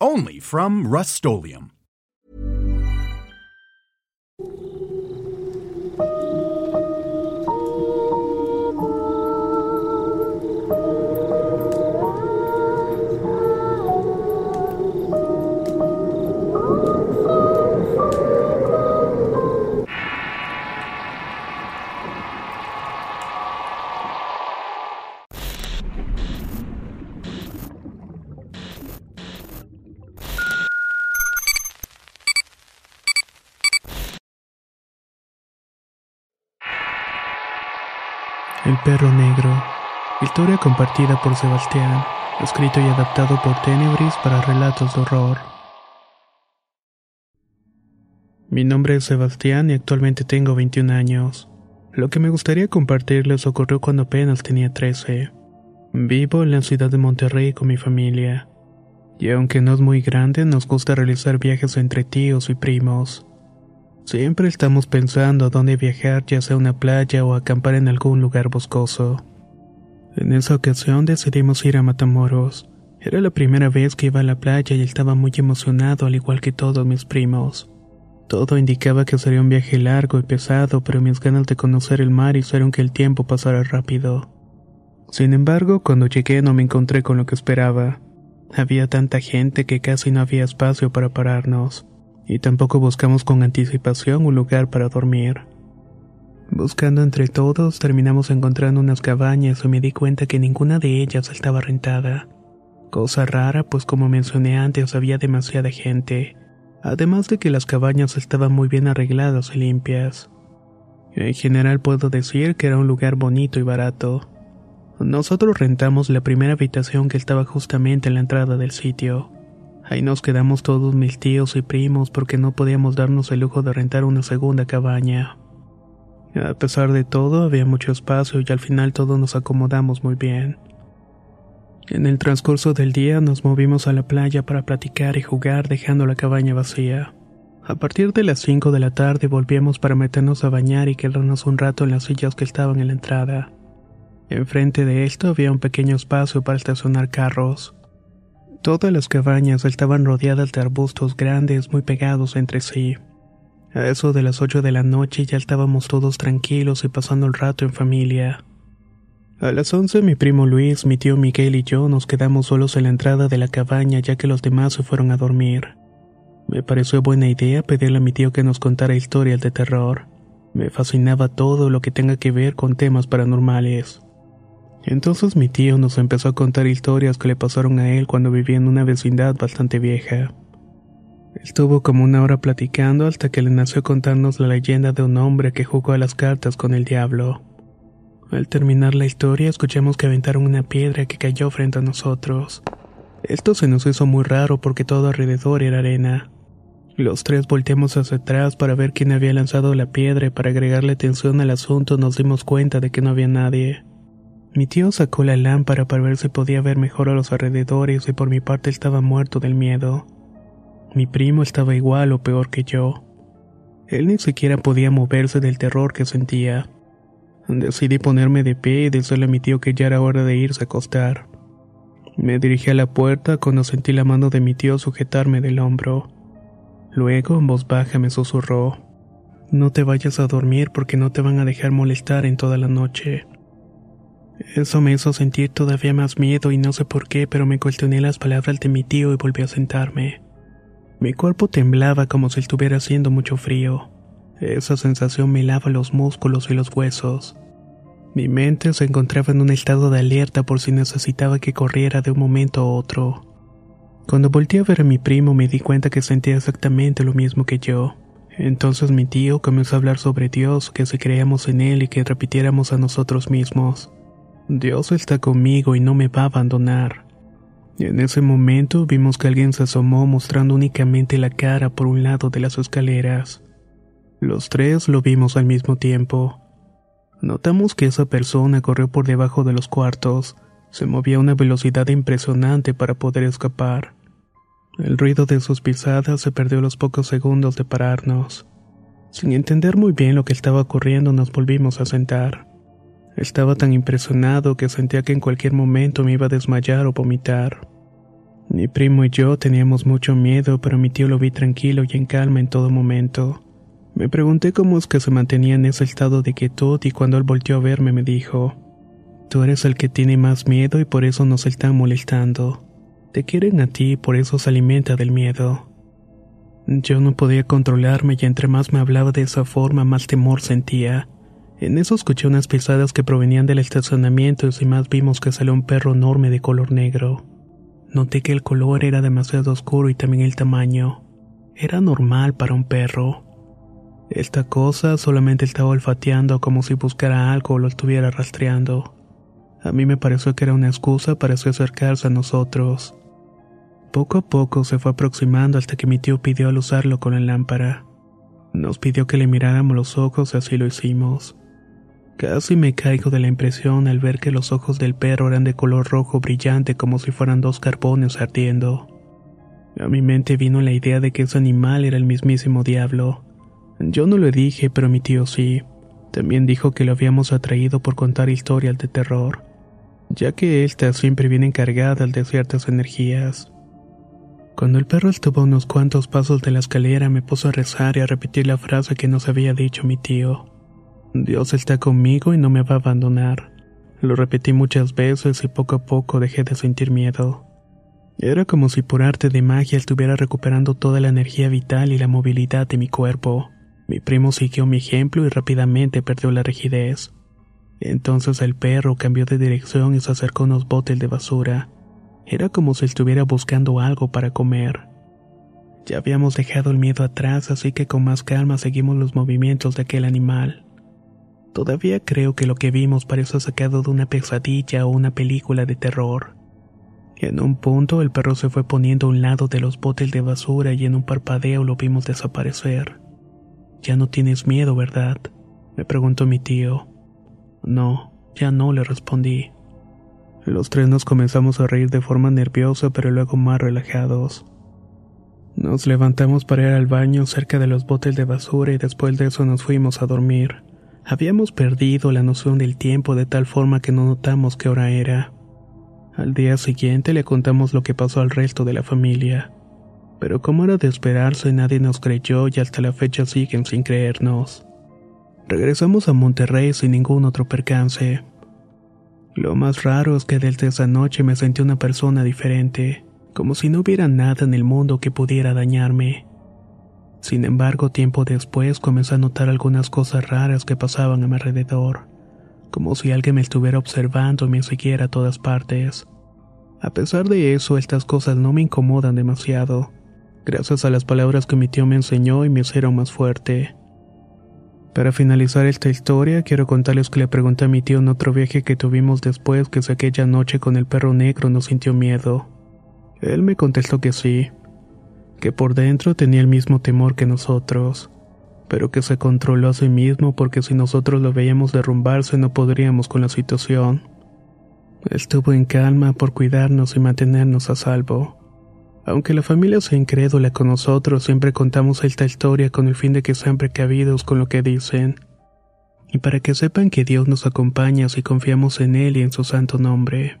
Only from Rust El perro negro. Historia compartida por Sebastián. Escrito y adaptado por Tenebris para relatos de horror. Mi nombre es Sebastián y actualmente tengo 21 años. Lo que me gustaría compartirles ocurrió cuando apenas tenía 13. Vivo en la ciudad de Monterrey con mi familia. Y aunque no es muy grande, nos gusta realizar viajes entre tíos y primos. Siempre estamos pensando a dónde viajar, ya sea una playa o acampar en algún lugar boscoso. En esa ocasión decidimos ir a Matamoros. Era la primera vez que iba a la playa y estaba muy emocionado al igual que todos mis primos. Todo indicaba que sería un viaje largo y pesado, pero mis ganas de conocer el mar hicieron que el tiempo pasara rápido. Sin embargo, cuando llegué no me encontré con lo que esperaba. Había tanta gente que casi no había espacio para pararnos y tampoco buscamos con anticipación un lugar para dormir. Buscando entre todos, terminamos encontrando unas cabañas y me di cuenta que ninguna de ellas estaba rentada. Cosa rara, pues como mencioné antes había demasiada gente, además de que las cabañas estaban muy bien arregladas y limpias. En general puedo decir que era un lugar bonito y barato. Nosotros rentamos la primera habitación que estaba justamente en la entrada del sitio. Ahí nos quedamos todos mis tíos y primos porque no podíamos darnos el lujo de rentar una segunda cabaña. A pesar de todo, había mucho espacio y al final todos nos acomodamos muy bien. En el transcurso del día nos movimos a la playa para platicar y jugar dejando la cabaña vacía. A partir de las 5 de la tarde volvíamos para meternos a bañar y quedarnos un rato en las sillas que estaban en la entrada. Enfrente de esto había un pequeño espacio para estacionar carros. Todas las cabañas estaban rodeadas de arbustos grandes muy pegados entre sí. A eso de las ocho de la noche ya estábamos todos tranquilos y pasando el rato en familia. A las once mi primo Luis, mi tío Miguel y yo nos quedamos solos en la entrada de la cabaña ya que los demás se fueron a dormir. Me pareció buena idea pedirle a mi tío que nos contara historias de terror. Me fascinaba todo lo que tenga que ver con temas paranormales. Entonces mi tío nos empezó a contar historias que le pasaron a él cuando vivía en una vecindad bastante vieja. Estuvo como una hora platicando hasta que le nació contarnos la leyenda de un hombre que jugó a las cartas con el diablo. Al terminar la historia escuchamos que aventaron una piedra que cayó frente a nosotros. Esto se nos hizo muy raro porque todo alrededor era arena. Los tres volteamos hacia atrás para ver quién había lanzado la piedra y para agregarle atención al asunto nos dimos cuenta de que no había nadie. Mi tío sacó la lámpara para ver si podía ver mejor a los alrededores y por mi parte estaba muerto del miedo. Mi primo estaba igual o peor que yo. Él ni siquiera podía moverse del terror que sentía. Decidí ponerme de pie y decirle a mi tío que ya era hora de irse a acostar. Me dirigí a la puerta cuando sentí la mano de mi tío sujetarme del hombro. Luego, en voz baja, me susurró: No te vayas a dormir porque no te van a dejar molestar en toda la noche. Eso me hizo sentir todavía más miedo y no sé por qué, pero me cuestioné las palabras de mi tío y volví a sentarme. Mi cuerpo temblaba como si estuviera haciendo mucho frío. Esa sensación me lava los músculos y los huesos. Mi mente se encontraba en un estado de alerta por si necesitaba que corriera de un momento a otro. Cuando volteé a ver a mi primo me di cuenta que sentía exactamente lo mismo que yo. Entonces mi tío comenzó a hablar sobre Dios, que si creíamos en Él y que repitiéramos a nosotros mismos. Dios está conmigo y no me va a abandonar. En ese momento vimos que alguien se asomó mostrando únicamente la cara por un lado de las escaleras. Los tres lo vimos al mismo tiempo. Notamos que esa persona corrió por debajo de los cuartos, se movía a una velocidad impresionante para poder escapar. El ruido de sus pisadas se perdió los pocos segundos de pararnos. Sin entender muy bien lo que estaba ocurriendo nos volvimos a sentar. Estaba tan impresionado que sentía que en cualquier momento me iba a desmayar o vomitar. Mi primo y yo teníamos mucho miedo, pero mi tío lo vi tranquilo y en calma en todo momento. Me pregunté cómo es que se mantenía en ese estado de quietud y cuando él volteó a verme me dijo, Tú eres el que tiene más miedo y por eso nos están molestando. Te quieren a ti y por eso se alimenta del miedo. Yo no podía controlarme y entre más me hablaba de esa forma más temor sentía. En eso escuché unas pisadas que provenían del estacionamiento y más vimos que salió un perro enorme de color negro. Noté que el color era demasiado oscuro y también el tamaño. Era normal para un perro. Esta cosa solamente estaba olfateando como si buscara algo o lo estuviera rastreando. A mí me pareció que era una excusa para acercarse a nosotros. Poco a poco se fue aproximando hasta que mi tío pidió al usarlo con la lámpara. Nos pidió que le miráramos los ojos y así lo hicimos. Casi me caigo de la impresión al ver que los ojos del perro eran de color rojo brillante como si fueran dos carbones ardiendo. A mi mente vino la idea de que ese animal era el mismísimo diablo. Yo no lo dije, pero mi tío sí. También dijo que lo habíamos atraído por contar historias de terror, ya que estas siempre vienen cargadas de ciertas energías. Cuando el perro estuvo a unos cuantos pasos de la escalera me puso a rezar y a repetir la frase que nos había dicho mi tío. Dios está conmigo y no me va a abandonar. Lo repetí muchas veces y poco a poco dejé de sentir miedo. Era como si por arte de magia estuviera recuperando toda la energía vital y la movilidad de mi cuerpo. Mi primo siguió mi ejemplo y rápidamente perdió la rigidez. Entonces el perro cambió de dirección y se acercó a unos botes de basura. Era como si estuviera buscando algo para comer. Ya habíamos dejado el miedo atrás, así que con más calma seguimos los movimientos de aquel animal. Todavía creo que lo que vimos pareció sacado de una pesadilla o una película de terror. En un punto el perro se fue poniendo a un lado de los botes de basura y en un parpadeo lo vimos desaparecer. Ya no tienes miedo, ¿verdad? me preguntó mi tío. No, ya no, le respondí. Los tres nos comenzamos a reír de forma nerviosa pero luego más relajados. Nos levantamos para ir al baño cerca de los botes de basura y después de eso nos fuimos a dormir. Habíamos perdido la noción del tiempo de tal forma que no notamos qué hora era. Al día siguiente le contamos lo que pasó al resto de la familia. Pero como era de esperarse, nadie nos creyó y hasta la fecha siguen sin creernos. Regresamos a Monterrey sin ningún otro percance. Lo más raro es que desde esa noche me sentí una persona diferente, como si no hubiera nada en el mundo que pudiera dañarme. Sin embargo, tiempo después comencé a notar algunas cosas raras que pasaban a mi alrededor, como si alguien me estuviera observando y me siguiera a todas partes. A pesar de eso, estas cosas no me incomodan demasiado, gracias a las palabras que mi tío me enseñó y me hicieron más fuerte. Para finalizar esta historia, quiero contarles que le pregunté a mi tío en otro viaje que tuvimos después que si aquella noche con el perro negro no sintió miedo. Él me contestó que sí, que por dentro tenía el mismo temor que nosotros, pero que se controló a sí mismo porque si nosotros lo veíamos derrumbarse no podríamos con la situación. Estuvo en calma por cuidarnos y mantenernos a salvo. Aunque la familia sea incrédula con nosotros, siempre contamos esta historia con el fin de que sean precavidos con lo que dicen. Y para que sepan que Dios nos acompaña si confiamos en Él y en su santo nombre.